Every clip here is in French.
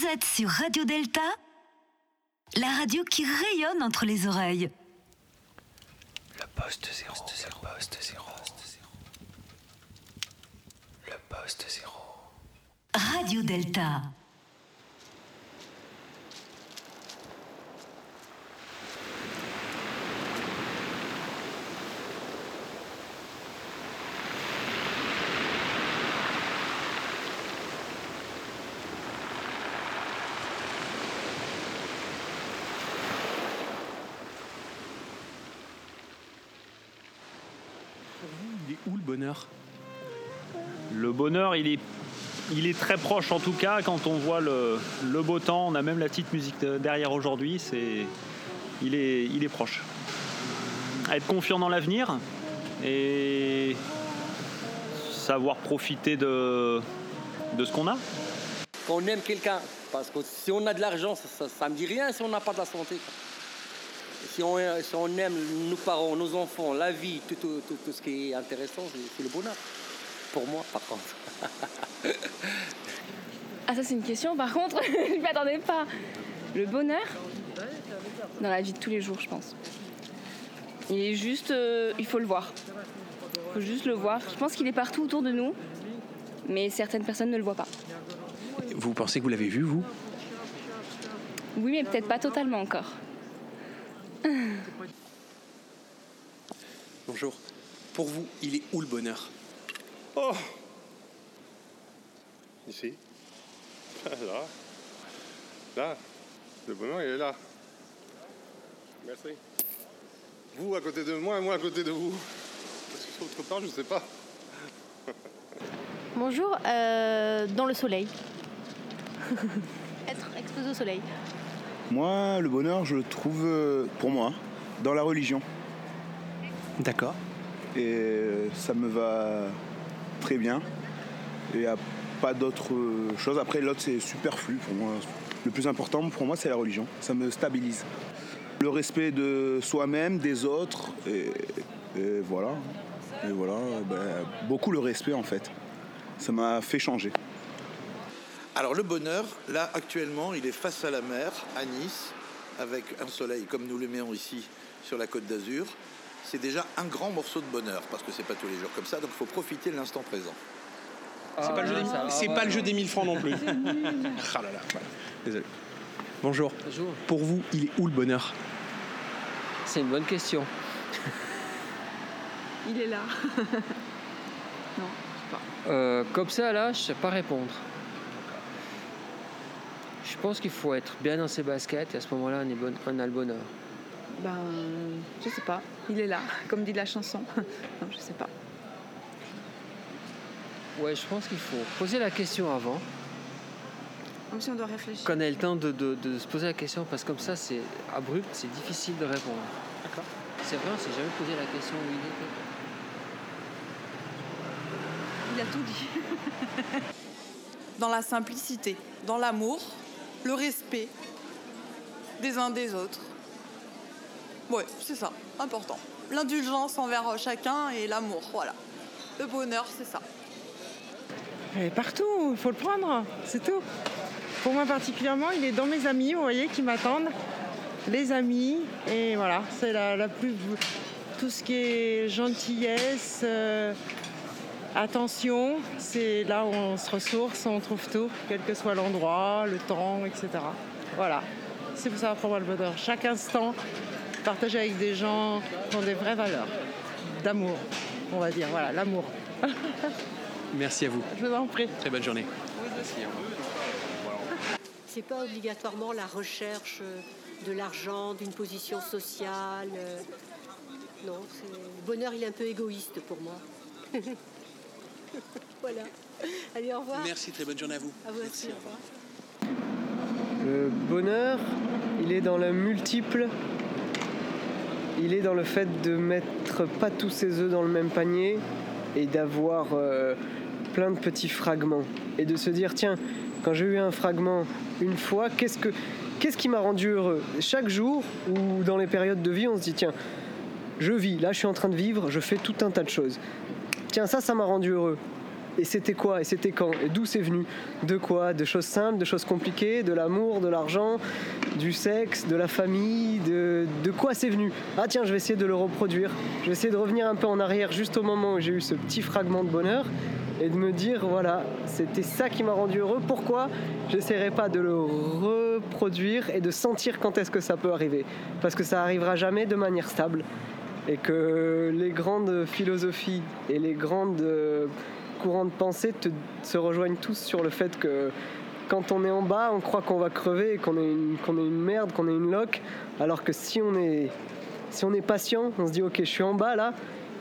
Vous êtes sur Radio Delta, la radio qui rayonne entre les oreilles. Le poste zéro. Le poste zéro. Le poste zéro. Radio Delta. Bonheur Le bonheur, il est, il est très proche en tout cas quand on voit le, le beau temps. On a même la petite musique de- derrière aujourd'hui. C'est, il, est, il est proche. Être confiant dans l'avenir et savoir profiter de, de ce qu'on a. qu'on aime quelqu'un. Parce que si on a de l'argent, ça, ça, me dit rien si on n'a pas de la santé. quoi. Si on, si on aime nos parents, nos enfants, la vie, tout, tout- tout- tout ce qui est intéressant, c'est le bonheur. Pour moi, par contre. Ah ça c'est une question par contre, je m'y attendais pas. Le bonheur dans la vie de tous les jours je pense. Il est juste, euh, il faut le voir. Il faut juste le voir. Je pense qu'il est partout autour de nous, mais certaines personnes ne le voient pas. Vous pensez que vous l'avez vu, vous? Oui mais peut-être pas totalement encore. Bonjour. Pour vous, il est où le bonheur? Oh Ici. Là. Là. Le bonheur, il est là. Merci. Vous à côté de moi et moi à côté de vous. Parce que autre part, je sais pas. Bonjour, euh, dans le soleil. Être exposé au soleil. Moi, le bonheur, je le trouve, euh, pour moi, dans la religion. D'accord. Et euh, ça me va très bien. Et il n'y a pas d'autre euh, chose. Après, l'autre, c'est superflu pour moi. Le plus important pour moi, c'est la religion. Ça me stabilise. Le respect de soi-même, des autres. Et, et voilà. Et voilà. ben, beaucoup le respect, en fait. Ça m'a fait changer. Alors le bonheur, là actuellement, il est face à la mer, à Nice, avec un soleil comme nous l'aimons ici sur la côte d'Azur. C'est déjà un grand morceau de bonheur, parce que c'est pas tous les jours comme ça, donc il faut profiter de l'instant présent. C'est pas, le jeu des- c'est pas le jeu des 1000 francs non plus. ah là là, voilà. Désolé. Bonjour. Bonjour. Pour vous, il est où le bonheur? C'est une bonne question. Il est là. Euh, comme ça, là, je sais pas répondre. Je pense qu'il faut être bien dans ses baskets et à ce moment-là, on, est bon- on a le bonheur. Ben, je sais pas. Il est là, comme dit la chanson. non, je sais pas. Ouais, je pense qu'il faut poser la question avant, Comme si on doit réfléchir. qu'on ait le temps de, de- de se poser la question, parce que comme ça, c'est abrupt, c'est difficile de répondre. D'accord. C'est vrai, on s'est jamais posé la question où il était. Il a tout dit. dans la simplicité, dans l'amour, le respect des uns des autres. Ouais, c'est ça, important. L'indulgence envers chacun et l'amour, voilà. Le bonheur, c'est ça. Est partout, il faut le prendre, c'est tout. Pour moi particulièrement, il est dans mes amis, vous voyez, qui m'attendent. Les amis, et voilà, c'est la, la plus. Tout ce qui est gentillesse, euh, attention, c'est là où on se ressource, on trouve tout, quel que soit l'endroit, le temps, etc. Voilà, c'est ça pour moi le bonheur. Chaque instant, partager avec des gens qui ont des vraies valeurs, d'amour, on va dire, voilà, l'amour. Merci à vous. Je vous en prie. Très bonne journée. C'est pas obligatoirement la recherche euh, de l'argent, d'une position sociale. euh, Non, c'est- le bonheur il est un peu égoïste pour moi. voilà. Allez, au revoir. Merci, très bonne journée à vous. À vous aussi, au revoir. Le bonheur, il est dans le multiple. Il est dans le fait de mettre pas tous ses œufs dans le même panier et d'avoir euh, plein de petits fragments. Et de se dire, tiens, quand j'ai eu un fragment une fois, qu'est-ce, que, qu'est-ce qui m'a rendu heureux? Chaque jour ou dans les périodes de vie, on se dit, tiens, je vis, là je suis en train de vivre, je fais tout un tas de choses. Tiens, ça, ça m'a rendu heureux. Et c'était quoi Et c'était quand Et d'où c'est venu? De quoi? De choses simples, de choses compliquées, de l'amour, de l'argent, du sexe, de la famille, de, de quoi c'est venu? Ah tiens, je vais essayer de le reproduire. Je vais essayer de revenir un peu en arrière juste au moment où j'ai eu ce petit fragment de bonheur et de me dire voilà, c'était ça qui m'a rendu heureux. Pourquoi j'essaierai pas de le reproduire et de sentir quand est-ce que ça peut arriver? Parce que ça arrivera jamais de manière stable et que les grandes philosophies et les grandes euh, courants de pensée se rejoignent tous sur le fait que quand on est en bas, on croit qu'on va crever, qu'on est, une, qu'on est une merde, qu'on est une loque, alors que si on est, si on est patient, on se dit ok, je suis en bas là,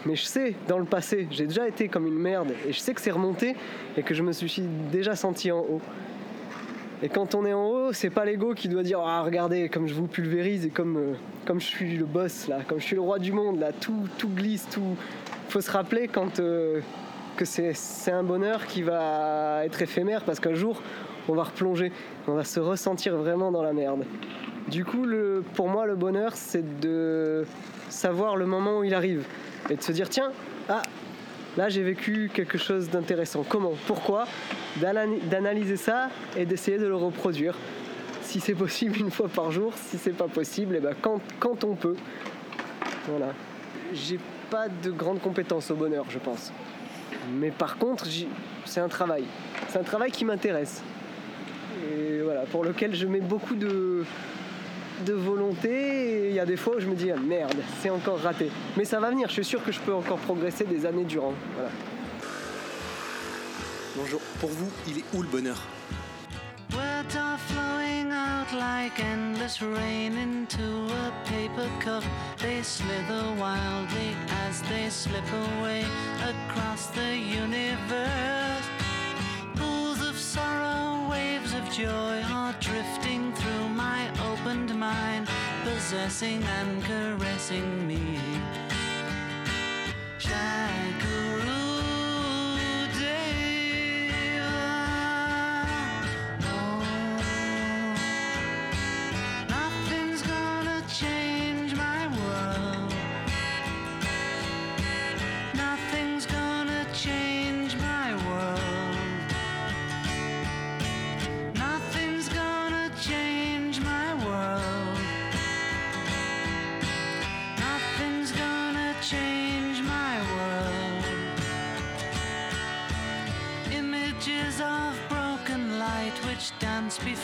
mais je sais dans le passé, j'ai déjà été comme une merde et je sais que c'est remonté et que je me suis déjà senti en haut. Et quand on est en haut, c'est pas l'ego qui doit dire ah regardez comme je vous pulvérise et comme euh, comme je suis le boss là, comme je suis le roi du monde là, tout tout glisse, tout. Faut se rappeler quand euh, que c'est un bonheur qui va être éphémère parce qu'un jour on va replonger, on va se ressentir vraiment dans la merde. Du coup, le, pour moi, le bonheur, c'est de savoir le moment où il arrive et de se dire tiens, ah, là j'ai vécu quelque chose d'intéressant. Comment? Pourquoi? D'anal- D'analyser ça et d'essayer de le reproduire. Si c'est possible une fois par jour, si c'est pas possible, et ben quand, quand on peut. Voilà. J'ai pas de grandes compétences au bonheur, je pense. Mais par contre, c'est un travail. C'est un travail qui m'intéresse. Et voilà, pour lequel je mets beaucoup de, de volonté. Et il y a des fois où je me dis, ah, merde, c'est encore raté. Mais ça va venir, je suis sûr que je peux encore progresser des années durant. Voilà. Bonjour. Pour vous, il est où le bonheur? Words are flowing out like endless rain into a paper cup. They slither wildly as they slip away across the universe. Pools of sorrow, waves of joy possessing and caressing me. Shakuru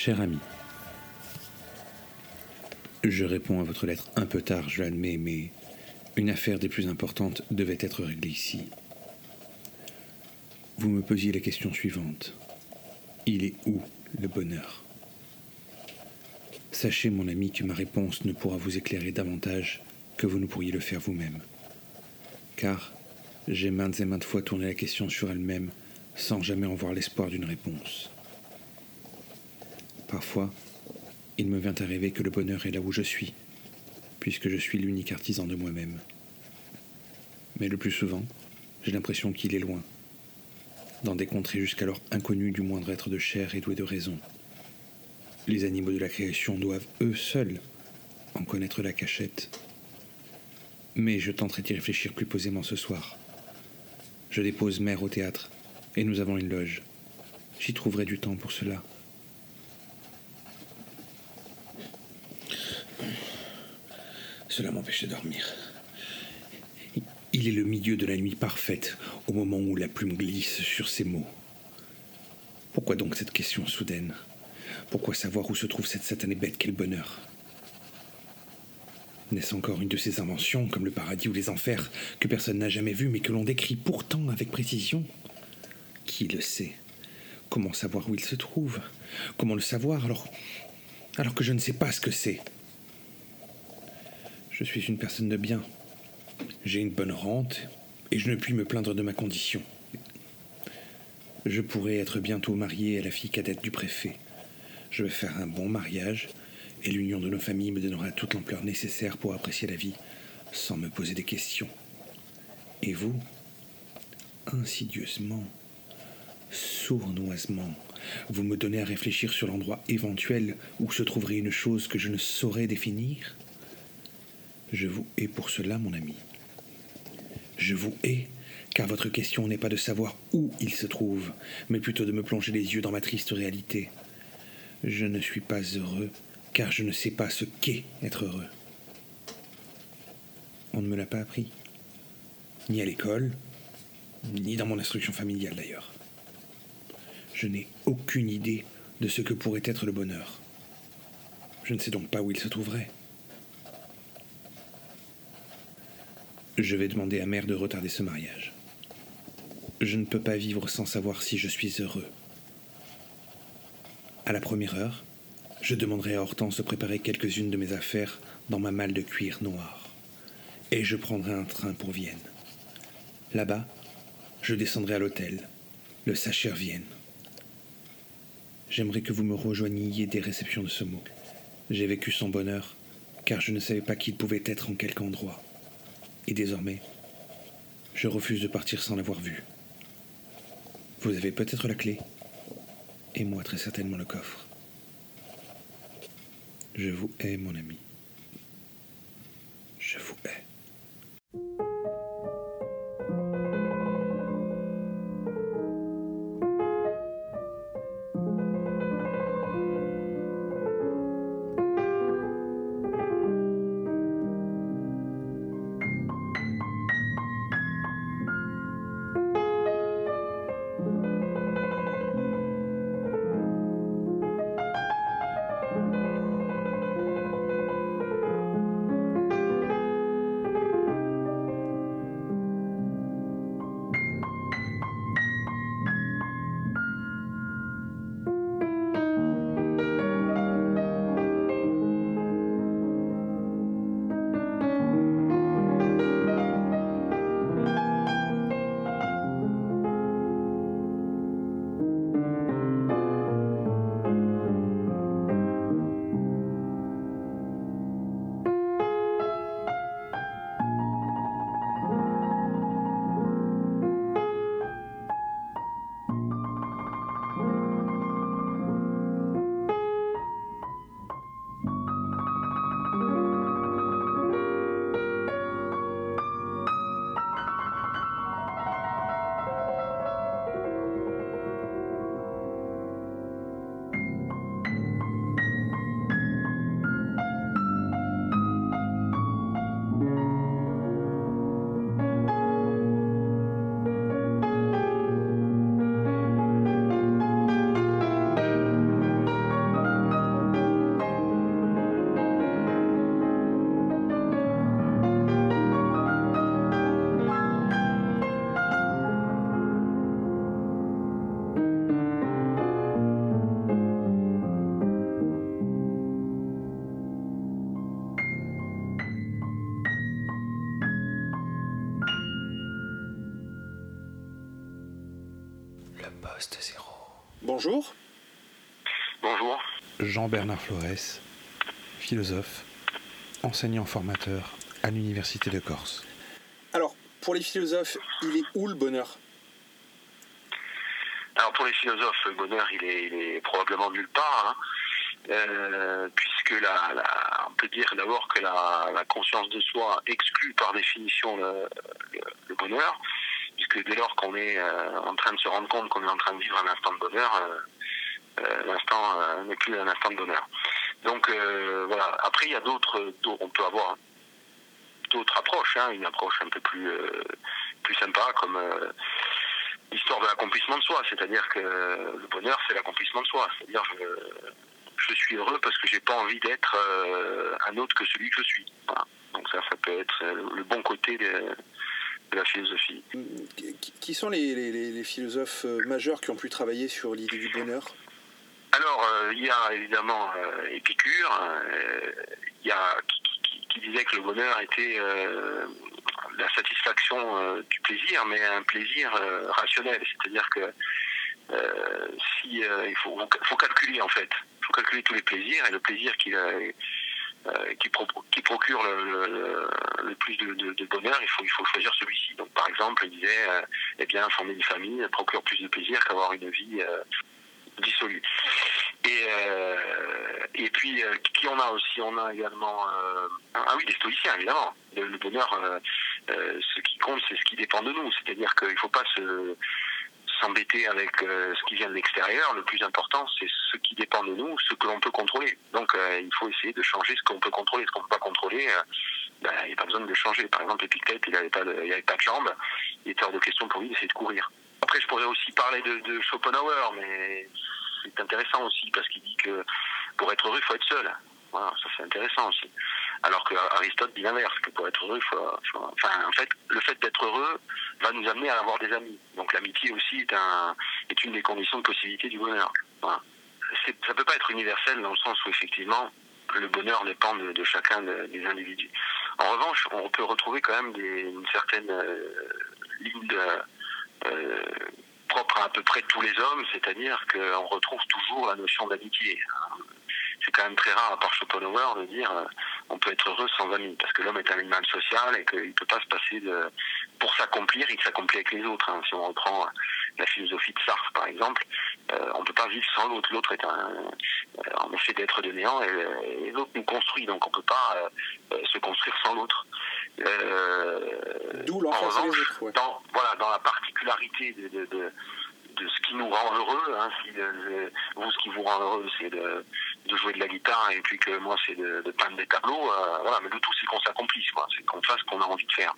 Cher ami, je réponds à votre lettre un peu tard, je l'admets, mais une affaire des plus importantes devait être réglée ici. Vous me posiez la question suivante. Il est où le bonheur? Sachez, mon ami, que ma réponse ne pourra vous éclairer davantage que vous ne pourriez le faire vous-même. Car j'ai maintes et maintes fois tourné la question sur elle-même sans jamais en voir l'espoir d'une réponse. Parfois, il me vient à rêver que le bonheur est là où je suis, puisque je suis l'unique artisan de moi-même. Mais le plus souvent, j'ai l'impression qu'il est loin, dans des contrées jusqu'alors inconnues du moindre être de chair et doué de raison. Les animaux de la création doivent, eux seuls, en connaître la cachette. Mais je tenterai d'y réfléchir plus posément ce soir. Je dépose mère au théâtre, et nous avons une loge. J'y trouverai du temps pour cela. Cela m'empêche de dormir. Il est le milieu de la nuit parfaite, au moment où la plume glisse sur ces mots. Pourquoi donc cette question soudaine? Pourquoi savoir où se trouve cette satanée bête? Quel bonheur! N'est-ce encore une de ces inventions, comme le paradis ou les enfers, que personne n'a jamais vues, mais que l'on décrit pourtant avec précision? Qui le sait? Comment savoir où il se trouve? Comment le savoir? Alors, alors que je ne sais pas ce que c'est Je suis une personne de bien. J'ai une bonne rente et je ne puis me plaindre de ma condition. Je pourrais être bientôt marié à la fille cadette du préfet. Je vais faire un bon mariage et l'union de nos familles me donnera toute l'ampleur nécessaire pour apprécier la vie sans me poser des questions. Et vous Insidieusement, sournoisement, vous me donnez à réfléchir sur l'endroit éventuel où se trouverait une chose que je ne saurais définir? Je vous hais pour cela, mon ami. Je vous hais, car votre question n'est pas de savoir où il se trouve, mais plutôt de me plonger les yeux dans ma triste réalité. Je ne suis pas heureux, car je ne sais pas ce qu'est être heureux. On ne me l'a pas appris, ni à l'école, ni dans mon instruction familiale d'ailleurs. Je n'ai aucune idée de ce que pourrait être le bonheur. Je ne sais donc pas où il se trouverait. Je vais demander à mère de retarder ce mariage. Je ne peux pas vivre sans savoir si je suis heureux. À la première heure, je demanderai à Hortense de préparer quelques-unes de mes affaires dans ma malle de cuir noir. Et je prendrai un train pour Vienne. Là-bas, je descendrai à l'hôtel, le Sacher Vienne. J'aimerais que vous me rejoigniez des réceptions de ce mot. J'ai vécu son bonheur, car je ne savais pas qu'il pouvait être en quelque endroit. Et désormais, je refuse de partir sans l'avoir vu. Vous avez peut-être la clé, et moi très certainement le coffre. Je vous hais, mon ami. Je vous hais. Bonjour. Bonjour. Jean-Bernard Flores, philosophe, enseignant formateur à l'Université de Corse. Alors, pour les philosophes, il est où le bonheur? Alors pour les philosophes, le bonheur, il est, il est probablement nulle part, hein. Euh, puisque la, la- on peut dire d'abord que la, la conscience de soi exclut par définition le, le- le bonheur, puisque dès lors qu'on est euh, en train de se rendre compte qu'on est en train de vivre un instant de bonheur, euh, euh, l'instant n'est plus un instant de bonheur. Donc voilà. Après, il y a d'autres, on peut avoir d'autres approches, hein, une approche un peu plus plus sympa, comme l'histoire de l'accomplissement de soi, c'est-à-dire que le bonheur, c'est l'accomplissement de soi. C'est-à-dire, je, je suis heureux parce que j'ai pas envie d'être un autre que celui que je suis. Donc ça, ça peut être le bon côté de, de la philosophie. Qui- sont les, les- les- les philosophes euh, majeurs qui ont pu travailler sur l'idée du bonheur? Alors, euh, il y a évidemment euh, Épicure, euh, il y a qui, qui- qui disait que le bonheur était la satisfaction du plaisir, mais un plaisir rationnel, c'est-à-dire que si il faut, faut calculer en fait, il faut calculer tous les plaisirs et le plaisir qui, euh, euh, qui, pro- qui procure le, plus de, bonheur, il faut, choisir celui-ci. Donc par exemple, il disait, euh, eh bien, former une famille procure plus de plaisir qu'avoir une vie euh, dissolue. Et, puis, qui on a aussi? On a également... ah oui, les stoïciens, évidemment. Le, bonheur, ce qui compte, c'est ce qui dépend de nous. C'est-à-dire qu'il ne faut pas se s'embêter avec euh, ce qui vient de l'extérieur. Le plus important, c'est ce qui dépend de nous, ce que l'on peut contrôler. Donc, euh, il faut essayer de changer ce qu'on peut contrôler. Ce qu'on ne peut pas contrôler, euh, ben, il n'y a pas besoin de le changer. Par exemple, Épictète, il n'avait pas, avait pas de jambes. Il était hors de question pour lui d'essayer de courir. Après, je pourrais aussi parler de, de Schopenhauer, mais c'est intéressant aussi parce qu'il dit que pour être heureux, il faut être seul. Voilà, ça c'est intéressant aussi. Alors que Aristote dit l'inverse, que pour être heureux, il faut, enfin, en fait, le fait d'être heureux va nous amener à avoir des amis. Donc l'amitié aussi est, un, est une des conditions de possibilité du bonheur. Ça peut pas être universel dans le sens où effectivement le bonheur dépend de, chacun de- des individus. En revanche, on peut retrouver quand même une certaine euh, ligne euh, propre à à peu près tous les hommes, c'est-à-dire qu'on retrouve toujours la notion d'amitié. C'est quand même très rare, à part Schopenhauer, de dire euh, on peut être heureux sans amis, parce que l'homme est un animal social et qu'il ne peut pas se passer de... Pour s'accomplir, il s'accomplit avec les autres. hein. Si on reprend la philosophie de Sartre, par exemple, euh, on ne peut pas vivre sans l'autre. L'autre est un... euh, en effet d'être de néant et, et l'autre nous construit, donc on ne peut pas euh, euh, se construire sans l'autre. Euh, D'où en l'enfance les revanche, ouais. dans, voilà, dans la particularité de, de, de, de ce qui nous rend heureux, hein, si le- le- vous, ce qui vous rend heureux, c'est de, de jouer de la guitare et puis que moi, c'est de, de peindre des tableaux, euh, voilà, mais le tout, c'est qu'on s'accomplisse, quoi, c'est qu'on fasse ce qu'on a envie de faire.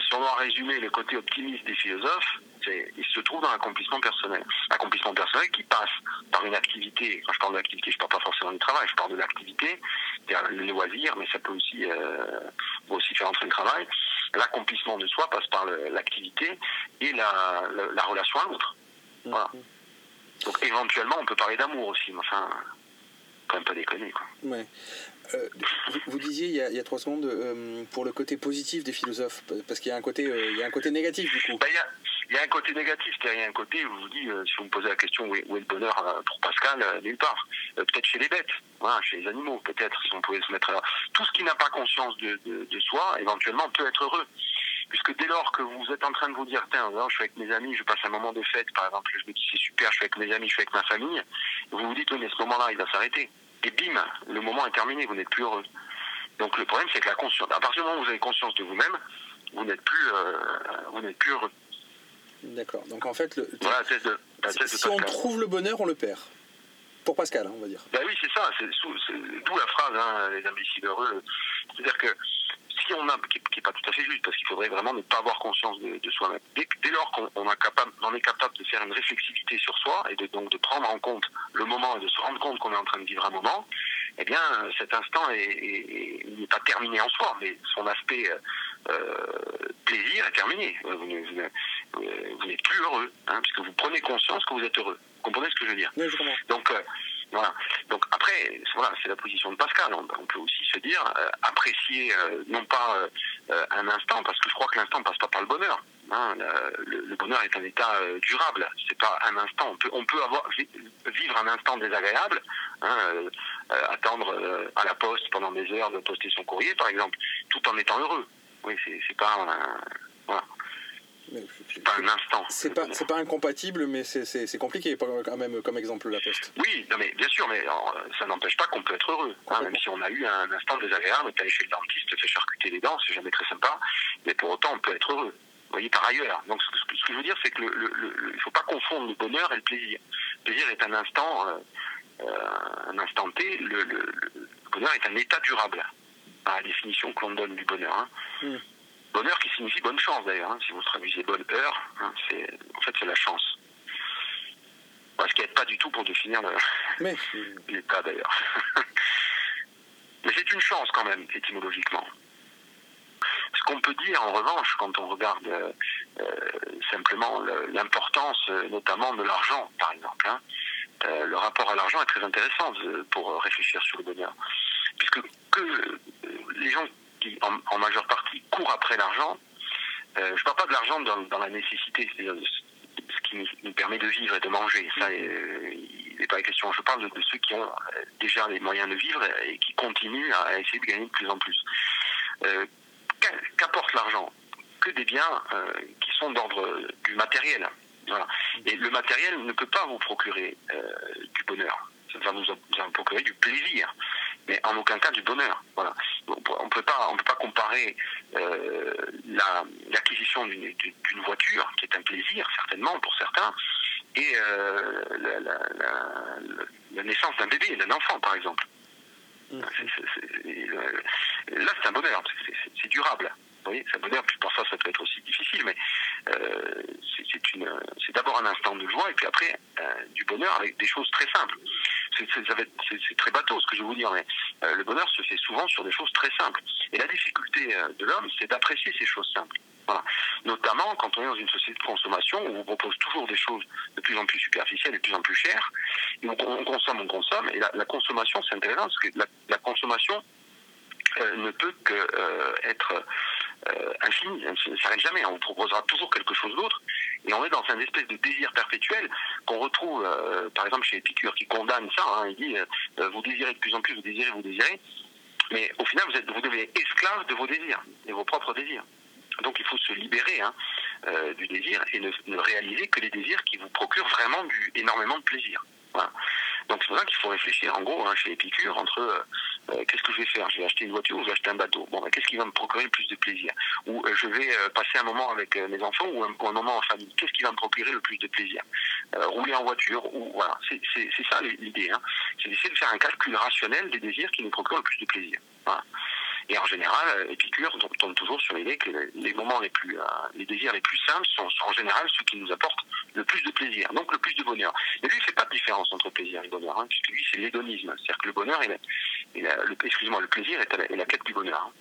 Si on doit résumer le côté optimiste des philosophes, c'est, il se trouve dans l'accomplissement personnel. L'accomplissement personnel qui passe par une activité. Quand je parle d'activité, je ne parle pas forcément du travail, je parle de l'activité, c'est-à-dire les loisirs, mais ça peut aussi, euh, peut aussi faire entrer le travail. L'accomplissement de soi passe par le- l'activité et la, la, la relation à l'autre. Voilà. Donc éventuellement, on peut parler d'amour aussi, mais enfin, quand même pas déconner, quoi. Ouais. Euh, vous, vous disiez il y, a, il y a trois secondes euh, pour le côté positif des philosophes, parce qu'il y a un côté, euh, il y a un côté négatif du coup. Ben, Il y, a, il y a un côté négatif, c'est-à-dire il y a un côté où je vous dis, si vous me posez la question où est, où est le bonheur pour Pascal, nulle part. Peut-être chez les bêtes, voilà, chez les animaux, peut-être, si on pouvait se mettre là. Tout ce qui n'a pas conscience de, de, de soi, éventuellement, peut être heureux. Puisque dès lors que vous êtes en train de vous dire, tiens, je suis avec mes amis, je passe un moment de fête, par exemple, je me dis c'est super, je suis avec mes amis, je suis avec ma famille, vous vous dites, oui, mais ce moment-là, il va s'arrêter. Et bim, le moment est terminé, vous n'êtes plus heureux. Donc le problème, c'est que la conscience, à partir du moment où vous avez conscience de vous-même, vous n'êtes plus, euh, vous n'êtes plus heureux. D'accord. Donc en fait, le, Voilà la thèse de, la thèse de si on trouve le bonheur, on le perd. Pour Pascal, hein, on va dire. Ben oui, c'est ça, c'est d'où la phrase, hein, les imbéciles heureux. C'est-à-dire que si on a, qui n'est pas tout à fait juste, parce qu'il faudrait vraiment ne pas avoir conscience de, de soi-même. Dès, dès lors qu'on on est capable de faire une réflexivité sur soi et de, donc de prendre en compte le moment et de se rendre compte qu'on est en train de vivre un moment, eh bien, cet instant n'est pas terminé en soi, mais son aspect euh, plaisir est terminé. Euh, Vous, euh, vous n'êtes plus heureux, hein, puisque vous prenez conscience que vous êtes heureux. Vous comprenez ce que je veux dire? Oui, je donc euh, voilà. Donc après, voilà, c'est la position de Pascal. On, peut aussi se dire euh, apprécier euh, non pas euh, un instant, parce que je crois que l'instant passe pas par le bonheur. hein. Le, bonheur est un état durable. C'est pas un instant. On peut, avoir vi- vivre un instant désagréable, hein, attendre à la poste pendant des heures de poster son courrier, par exemple, tout en étant heureux. Oui, c'est pas. C'est pas un instant. C'est pas, incompatible, mais c'est- compliqué pas- quand même comme exemple la poste. Oui, non mais bien sûr, mais alors, ça n'empêche pas qu'on peut être heureux. hein, même si on a eu un instant désagréable, t'es allé chez le dentiste, te fait charcuter les dents, c'est jamais très sympa, mais pour autant on peut être heureux. Vous voyez, par ailleurs. Donc ce que, ce que je veux dire, c'est que le, il faut pas confondre le bonheur et le plaisir. Le plaisir est un instant, euh, euh, un instant T. Le, le- le bonheur est un état durable. À la définition que l'on donne du bonheur. hein. Hmm. Bonheur qui signifie bonne chance d'ailleurs. hein. Si vous traduisez bonne heure, hein, c'est en fait c'est la chance. Bon, ce qui n'aide pas du tout pour définir le- Mais l'état d'ailleurs. Mais c'est une chance quand même, étymologiquement. Ce qu'on peut dire en revanche, quand on regarde euh, euh, simplement le- l'importance euh, notamment de l'argent, par exemple, hein, euh, le rapport à l'argent est très intéressant pour réfléchir sur le bonheur. Puisque que euh, les gens qui, en, en majeure partie, courent après l'argent, euh, je ne parle pas de l'argent dans, dans la nécessité, c'est-à-dire ce qui nous, nous permet de vivre et de manger. Ça, euh, il n'est pas question. Je parle de, de ceux qui ont euh, déjà les moyens de vivre et qui continuent à essayer de gagner de plus en plus. Euh, qu'a- Qu'apporte l'argent? Que des biens qui sont d'ordre du matériel. Voilà. Et le matériel ne peut pas vous procurer du bonheur. Ça va vous, procurer du plaisir, mais en aucun cas du bonheur. Voilà. On ne peut pas, on peut pas comparer euh, la- l'acquisition d'une d'une voiture, qui est un plaisir certainement pour certains, et euh, la, la- la- la naissance d'un bébé, d'un enfant par exemple. Euh, là, c'est un bonheur, c'est- durable. Vous voyez, c'est un bonheur, puis parfois ça peut être aussi difficile, mais euh, c'est- d'abord un instant de joie, et puis après du bonheur avec des choses très simples. C'est très bateau ce que je vais vous dire, mais euh, le bonheur se fait souvent sur des choses très simples. Et la difficulté euh, de l'homme, c'est d'apprécier ces choses simples. Voilà. Notamment quand on est dans une société de consommation où on propose toujours des choses de plus en plus superficielles, de plus en plus chères. On, on consomme, on consomme. Et la, consommation, c'est intéressant parce que la, consommation euh, ne peut que être euh, infinie. Elle ne s'arrête jamais. On vous proposera toujours quelque chose d'autre. Et on est dans un espèce de désir perpétuel qu'on retrouve, euh, par exemple, chez Épicure, qui condamne ça. hein. il dit euh, vous désirez de plus en plus, vous désirez, vous désirez. Mais au final, vous, êtes, vous devenez esclave de vos désirs, de vos propres désirs. Donc il faut se libérer hein, euh, du désir et ne, ne réaliser que les désirs qui vous procurent vraiment énormément de plaisir. Voilà. Donc c'est pour ça qu'il faut réfléchir en gros hein, chez Épicure entre euh, euh, qu'est-ce que je vais faire? Je vais acheter une voiture ou je vais acheter un bateau? Bon, ben, qu'est-ce qui va me procurer le plus de plaisir? Ou euh, je vais passer un moment avec mes enfants ou un, moment en famille? Qu'est-ce qui va me procurer le plus de plaisir? Rouler en voiture ou voilà, c'est ça l'idée. Hein. C'est d'essayer de faire un calcul rationnel des désirs qui nous procurent le plus de plaisir. Voilà. Et en général, euh, Épicure tombe- tombe toujours sur l'idée que les- moments les plus, euh, les désirs les plus simples sont, en général ceux qui nous apportent le plus de plaisir, donc le plus de bonheur. Mais lui, il ne fait pas de différence entre plaisir et bonheur, hein, puisque lui, c'est l'hédonisme. C'est-à-dire que le bonheur, la- le, excusez-moi, le plaisir est, la, quête du bonheur. hein.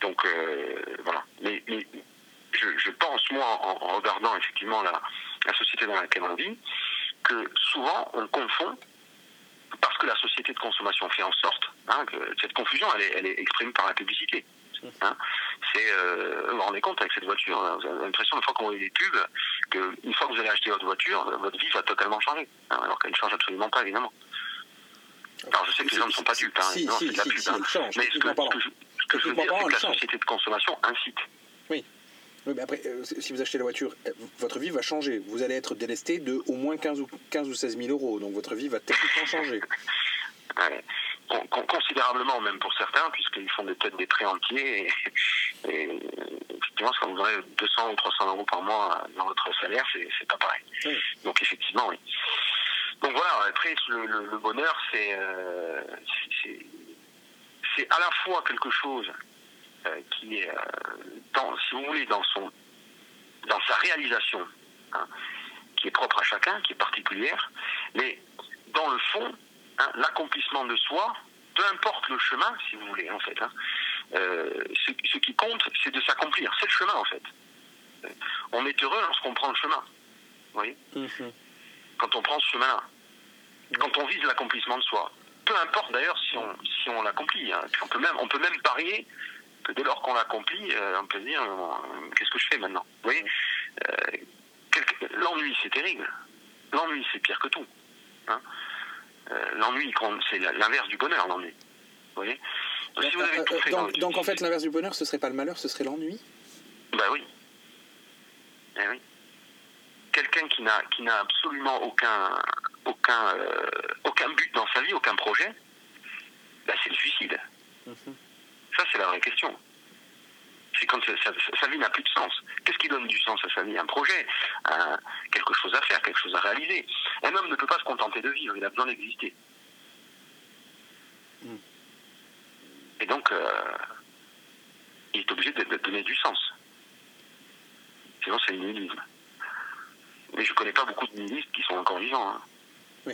Donc, euh, voilà. Mais, je, pense, moi, en, regardant effectivement la société dans laquelle on vit, que souvent, on confond parce que la société de consommation fait en sorte hein, que cette confusion, elle est, elle est exprimée par la publicité. hein. C'est, euh, vous vous rendez compte avec cette voiture, hein, vous avez l'impression une fois qu'on voit des pubs, qu'une fois que vous allez acheter votre voiture, votre vie va totalement changer, hein, alors qu'elle ne change absolument pas évidemment. Alors je sais que les gens ne sont pas dupes, hein, Si, si, c'est de la si, pub, mais ce que, ce que je, ce que je veux dire, c'est que la société de consommation incite. Oui. Oui, mais après, euh, si vous achetez la voiture, euh, votre vie va changer. Vous allez être délesté de au moins 15 ou, 15 ou 16 000 euros. Donc votre vie va techniquement changer. Ouais. Con- con- considérablement même pour certains, puisqu'ils font peut-être des prêts entiers. Et, et, effectivement, quand vous aurez 200 ou 300 euros par mois dans votre salaire, c'est pas pareil. Donc effectivement, oui. Donc voilà, après, le, le- le bonheur, c'est euh, à la fois quelque chose qui est, euh, dans, si vous voulez, dans, son, dans sa réalisation, hein, qui est propre à chacun, qui est particulière, mais dans le fond, hein, l'accomplissement de soi, peu importe le chemin, si vous voulez, en fait, hein, euh, ce, ce qui compte, c'est de s'accomplir. C'est le chemin, en fait. Euh, On est heureux lorsqu'on prend le chemin. Vous voyez Quand on prend ce chemin-là. Quand on vise l'accomplissement de soi. Peu importe d'ailleurs si on, si on l'accomplit. hein. On, peut même, on peut même parier que dès lors qu'on l'accomplit, on peut se dire qu'est-ce que je fais maintenant Vous voyez Euh, L'ennui, c'est terrible. L'ennui, c'est pire que tout. hein. Euh, l'ennui, c'est l'inverse du bonheur, l'ennui. Vous voyez Donc, si vous avez tout fait dans donc, votre donc, vie, en fait, l'inverse du bonheur, ce serait pas le malheur, ce serait l'ennui? Bah oui. Eh oui. Quelqu'un qui n'a qui n'a absolument aucun aucun euh, aucun but dans sa vie, aucun projet, bah c'est le suicide. Ça c'est la vraie question. C'est quand sa, sa- sa vie n'a plus de sens. Qu'est-ce qui donne du sens à sa vie? Un projet, un- quelque chose à faire, quelque chose à réaliser. Un homme ne peut pas se contenter de vivre, il a besoin d'exister. Et donc, euh, il est obligé de, de donner du sens. Sinon, c'est le nihilisme. Mais je connais pas beaucoup de nihilistes qui sont encore vivants. hein.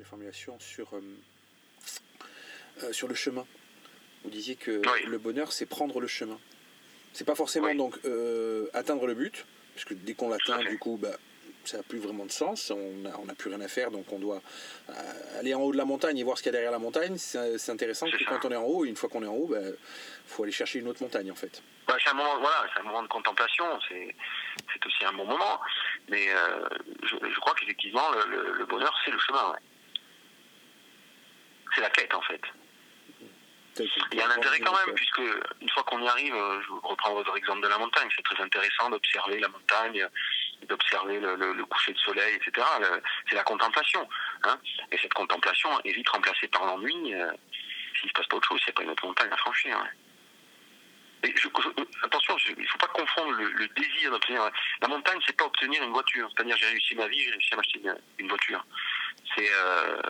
La formulation sur, euh, euh, sur le chemin. vous disiez que le bonheur, c'est prendre le chemin. C'est pas forcément donc euh, atteindre le but, puisque dès qu'on l'atteint, du coup, bah, ça n'a plus vraiment de sens. On n'a on a plus rien à faire, donc on doit aller en haut de la montagne et voir ce qu'il y a derrière la montagne. C'est intéressant que quand on est en haut, une fois qu'on est en haut, il faut aller chercher une autre montagne en fait. Bah, c'est un moment, voilà, c'est un moment de contemplation. C'est, c'est aussi un bon moment. Mais euh, je, je crois qu'effectivement, le, le- le bonheur, c'est le chemin. ouais. C'est la quête, en fait. Il y a un intérêt quand même, puisque une fois qu'on y arrive, euh, je reprends votre exemple de la montagne, c'est très intéressant d'observer la montagne, d'observer le, le- le coucher de soleil, etc. Le- C'est la contemplation. Hein et cette contemplation est vite remplacée par l'ennui euh, s'il ne se passe pas autre chose, s'il n'y a pas une autre montagne à franchir. hein. Et je- je- attention, je- il ne faut pas confondre le, le désir d'obtenir. La montagne, c'est pas obtenir une voiture. C'est-à-dire, j'ai réussi ma vie, j'ai réussi à m'acheter une, une voiture. C'est euh,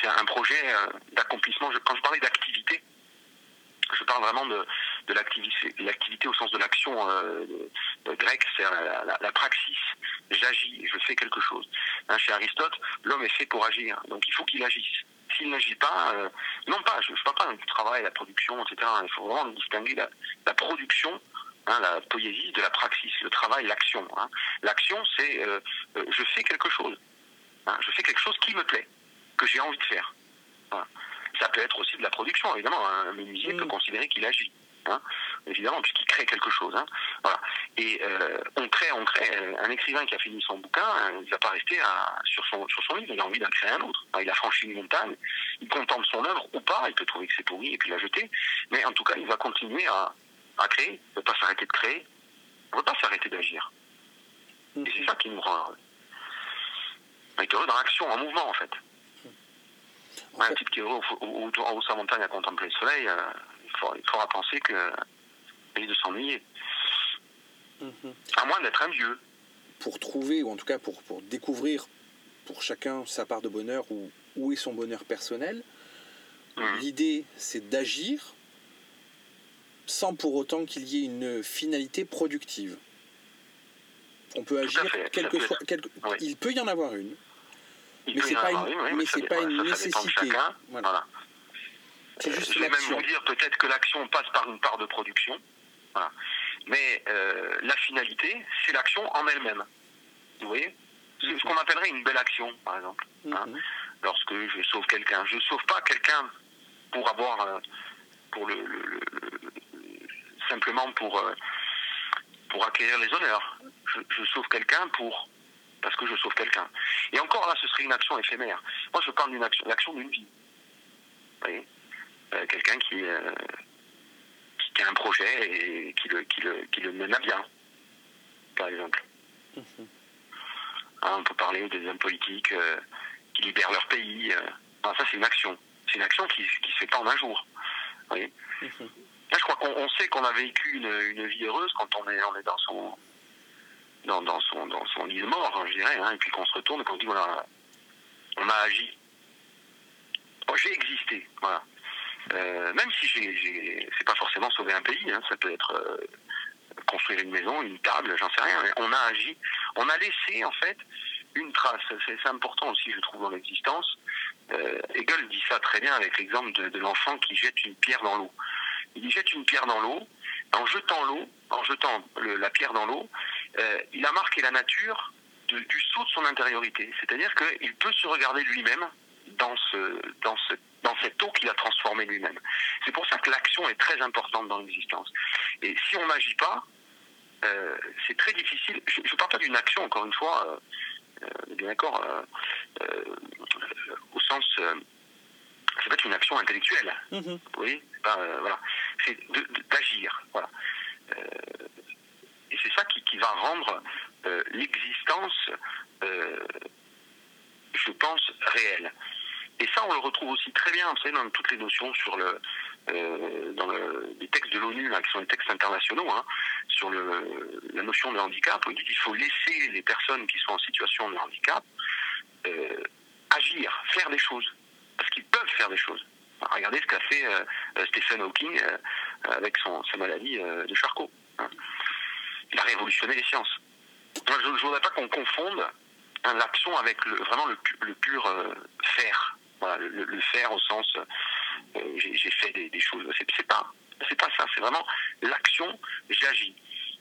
c'est un projet euh, d'accomplissement. Quand je parlais d'activité, je parle vraiment de, de l'activité, au sens de l'action euh, grecque, c'est la, la, la praxis. J'agis, je fais quelque chose. Hein, chez Aristote, l'homme est fait pour agir, donc il faut qu'il agisse. S'il n'agit pas, non pas, je ne parle pas du travail, la production, etc. Il faut vraiment distinguer la, production, hein, la poésie, de la praxis, le travail, l'action. hein. L'action, c'est je fais quelque chose. Hein, je fais quelque chose qui me plaît, que j'ai envie de faire. Voilà. Ça peut être aussi de la production, évidemment. Un menuisier peut considérer qu'il agit. hein, évidemment, puisqu'il crée quelque chose. hein. Voilà. Et euh, on crée, on crée. Euh, Un écrivain qui a fini son bouquin, il ne va pas rester à- sur, son, sur son livre, il a envie d'en créer un autre. Alors, il a franchi une montagne, il contemple son œuvre ou pas, il peut trouver que c'est pourri et puis la jeter, mais en tout cas, il va continuer à, à créer, il ne peut pas s'arrêter de créer, on ne peut pas s'arrêter d'agir. Et c'est ça qui nous rend heureux. On est heureux dans l'action, en mouvement en fait. Ouais, un type qui est heureux au- au- au- en haut de sa montagne à contempler le soleil, euh, il, faudra, il faudra penser qu'il risque de s'ennuyer. À moins d'être un dieu. Pour trouver, ou en tout cas pour, pour découvrir pour chacun sa part de bonheur ou où est son bonheur personnel, l'idée c'est d'agir sans pour autant qu'il y ait une finalité productive. On peut agir quelquefois. quelque- Il peut y en avoir une, Il mais c'est pas une, oui, mais ça c'est dé- pas voilà, une ça, ça dépend de nécessité. chacun. Voilà. C'est juste je vais même vous dire peut-être que l'action passe par une part de production, voilà. mais euh, la finalité, c'est l'action en elle-même. Vous voyez? C'est ce qu'on appellerait une belle action, par exemple. hein. Lorsque je sauve quelqu'un, je sauve pas quelqu'un pour avoir, euh, pour le, le- le- le- simplement pour euh, pour acquérir les honneurs. Je, je sauve quelqu'un pour parce que je sauve quelqu'un. Et encore là, ce serait une action éphémère. Moi, je parle d'une action, l'action d'une vie. Vous voyez Euh, quelqu'un qui, euh, qui, qui a un projet et qui le, qui, le, qui le mène à bien, par exemple. Hein, on peut parler des hommes politiques euh, qui libèrent leur pays. ça, c'est une action. C'est une action qui ne se fait pas en un jour. Vous voyez Là, je crois qu'on on sait qu'on a vécu une, une vie heureuse quand on est, on est dans son dans, dans son dans son mort, hein, je dirais, hein, et puis qu'on se retourne et qu'on dit voilà, on a agi. Oh, j'ai existé, voilà. Euh, même si j'ai, c'est pas forcément sauver un pays, hein, ça peut être euh, construire une maison, une table, j'en sais rien. mais on a agi, on a laissé en fait une trace. C'est, important aussi, je trouve, dans l'existence. Euh, Hegel dit ça très bien avec l'exemple de, l'enfant qui jette une pierre dans l'eau. Il jette une pierre dans l'eau. En jetant l'eau, en jetant la pierre dans l'eau, euh, il a marqué la nature de- du saut de son intériorité. C'est-à-dire qu'il peut se regarder lui-même dans, ce, dans, ce, dans cette eau qu'il a transformée lui-même. C'est pour ça que l'action est très importante dans l'existence. Et si on n'agit pas, euh, c'est très difficile. Je ne parle pas d'une action, encore une fois, euh, bien d'accord, au sens. Ça peut être une action intellectuelle. Vous voyez? Euh, voilà. C'est d'agir. Voilà. Euh, et c'est ça qui, va rendre euh, l'existence, euh, je pense, réelle. Et ça, on le retrouve aussi très bien, vous savez, dans toutes les notions sur le, euh, dans le, les textes de l'ONU, qui sont les textes internationaux, hein, sur la notion de handicap. On dit qu'il faut laisser les personnes qui sont en situation de handicap agir, faire des choses, parce qu'ils peuvent faire des choses. Regardez ce qu'a fait Stephen Hawking avec sa maladie de Charcot. hein. Il a révolutionné les sciences. Je ne voudrais pas qu'on confonde hein, l'action avec le, vraiment le, le pur euh, faire. Le, faire au sens euh, j'ai fait des, choses. C'est pas, pas ça. C'est vraiment l'action. J'agis.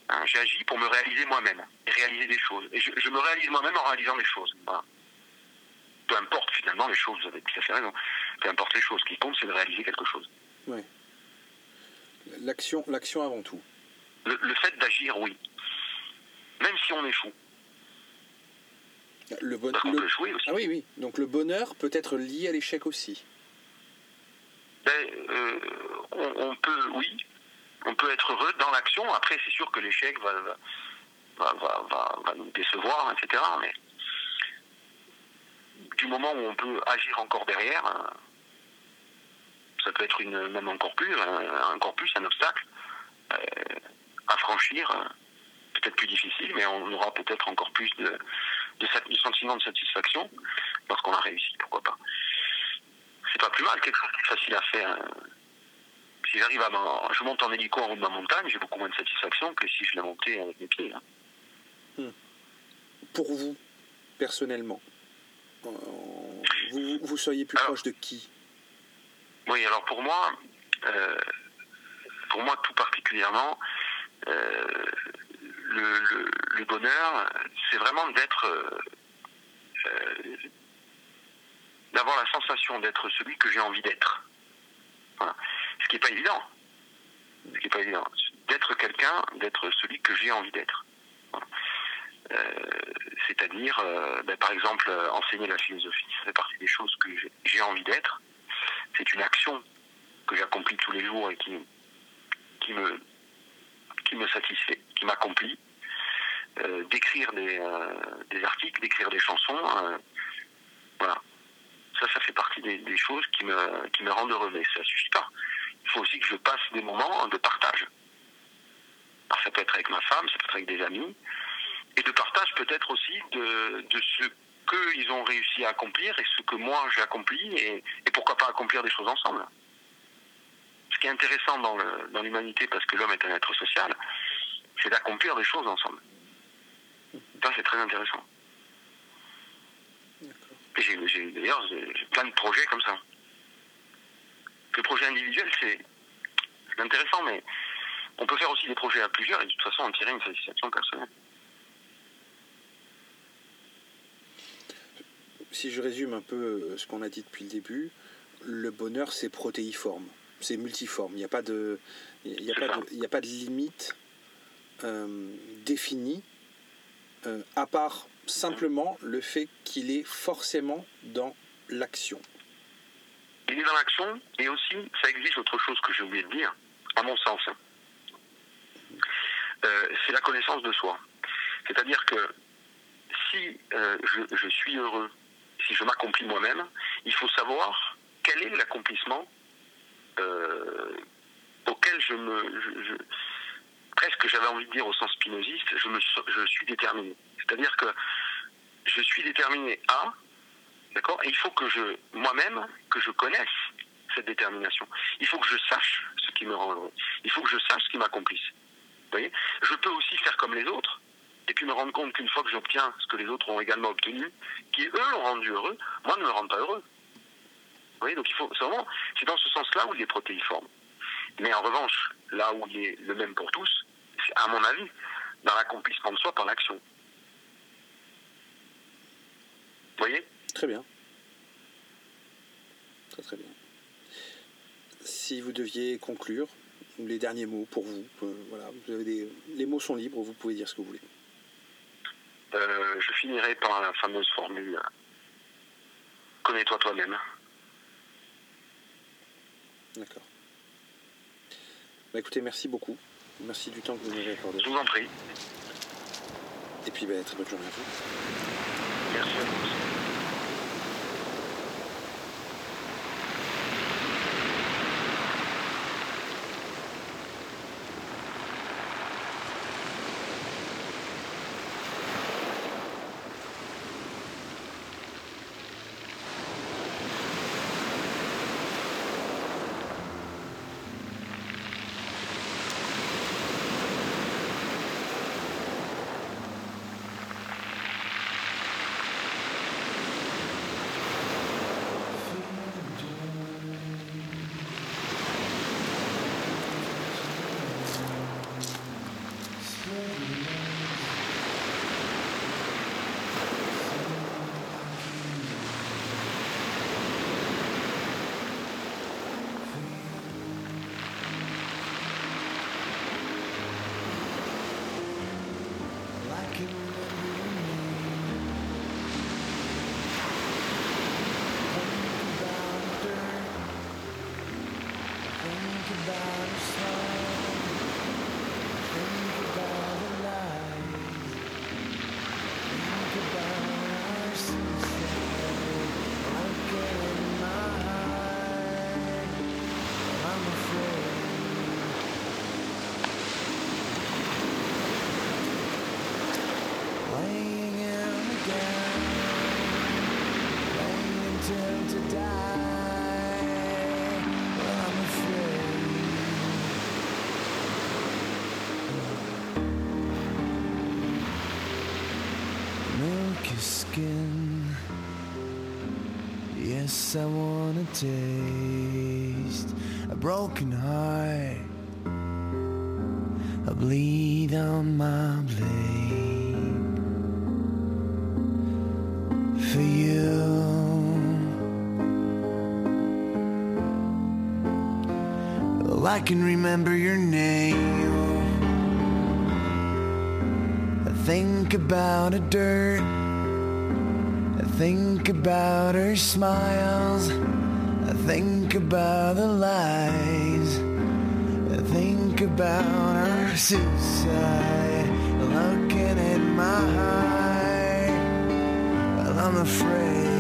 Hein, J'agis pour me réaliser moi-même et réaliser des choses. Et je, me réalise moi-même en réalisant des choses. Peu importe finalement les choses. Vous avez tout à fait raison. Peu importe les choses. Ce qui compte, c'est de réaliser quelque chose. L'action, l'action avant tout. Le, le fait d'agir, oui. Même si on échoue. Le bon- Parce qu'on le- peut échouer aussi. Ah oui, oui. Donc le bonheur peut être lié à l'échec aussi. Ben, euh, on, on peut, oui, on peut être heureux dans l'action. Après, c'est sûr que l'échec va, va, va, va, va- va nous décevoir, etc. Mais du moment où on peut agir encore derrière, euh, ça peut être une, même encore plus, un, encore plus un obstacle euh, à franchir, euh, peut-être plus difficile, mais on aura peut-être encore plus de, de, sentiment de satisfaction lorsqu'on a réussi, pourquoi pas. C'est pas plus mal, quelque chose qui est facile à faire. Si j'arrive à m'en- je monte en hélico en haut de ma montagne, j'ai beaucoup moins de satisfaction que si je l'ai monté avec mes pieds. hein. Pour vous, personnellement, euh, vous, vous seriez plus proche de qui? Oui, alors pour moi, euh, pour moi tout particulièrement, le, le- bonheur, c'est vraiment d'être, euh, euh, d'avoir la sensation d'être celui que j'ai envie d'être. Ce qui n'est pas évident. Ce qui n'est pas évident. D'être quelqu'un, d'être celui que j'ai envie d'être. Euh, C'est-à-dire, euh, ben, par exemple, euh, enseigner la philosophie, ça fait partie des choses que j'ai- envie d'être c'est une action que j'accomplis tous les jours et qui, me, qui me satisfait, qui m'accomplit. Euh, d'écrire des, euh, des articles, d'écrire des chansons, euh, voilà. Ça, ça fait partie des, choses qui me, qui me rendent heureux, mais ça suffit pas. Il faut aussi que je passe des moments de partage. Alors, ça peut être avec ma femme, ça peut être avec des amis, et de partage peut-être aussi de, ce qu'ils ont réussi à accomplir et ce que moi j'ai accompli et pourquoi pas accomplir des choses ensemble. Ce qui est intéressant dans l'humanité, parce que l'homme est un être social, c'est d'accomplir des choses ensemble. Ça, c'est très intéressant. D'ailleurs, j'ai plein de projets comme ça. Le projet individuel, c'est c'est intéressant, mais on peut faire aussi des projets à plusieurs et de toute façon en tirer une satisfaction personnelle. Si je résume un peu euh, ce qu'on a dit depuis le début, le bonheur c'est protéiforme, c'est multiforme. Il n'y a pas de, il a pas de, il n'y a pas de limite euh, définie, euh, à part simplement le fait qu'il est forcément dans l'action. Il est dans l'action et aussi ça exige autre chose que j'ai oublié de dire, à mon sens. hein. Euh, c'est la connaissance de soi. C'est-à-dire que si je, je suis heureux, si je m'accomplis moi-même, il faut savoir quel est l'accomplissement auquel je me... presque j'avais envie de dire au sens spinoziste, je, me, je suis déterminé. C'est-à-dire que je suis déterminé à, d'accord, et il faut que je, moi-même, que je connaisse cette détermination. Il faut que je sache ce qui me rend heureux. Il faut que je sache ce qui m'accomplisse. Vous voyez? Je peux aussi faire comme les autres, et puis me rendre compte qu'une fois que j'obtiens ce que les autres ont également obtenu, qui eux l'ont rendu heureux, moi ne me rend pas heureux. Vous voyez, donc il faut, c'est vraiment, c'est dans ce sens-là où il est protéiforme. Mais en revanche, là où il est le même pour tous, c'est à mon avis, dans l'accomplissement de soi par l'action. Vous voyez? Très bien. Très très bien. Si vous deviez conclure, les derniers mots pour vous, euh, voilà, vous avez des, les mots sont libres, vous pouvez dire ce que vous voulez. Euh, je finirai par la fameuse formule euh, Connais-toi toi-même. D'accord. Bah, écoutez, merci beaucoup. Merci du temps que vous nous avez accordé. Je vous en prie. Et puis, bah, très bonne journée à vous. Merci à vous. I wanna taste a broken heart, I bleed on my blade for you. Well, I can remember your name. I think about a dirt. Think about her smiles. I think about the lies. I think about her suicide. Looking at my heart. Well, I'm afraid.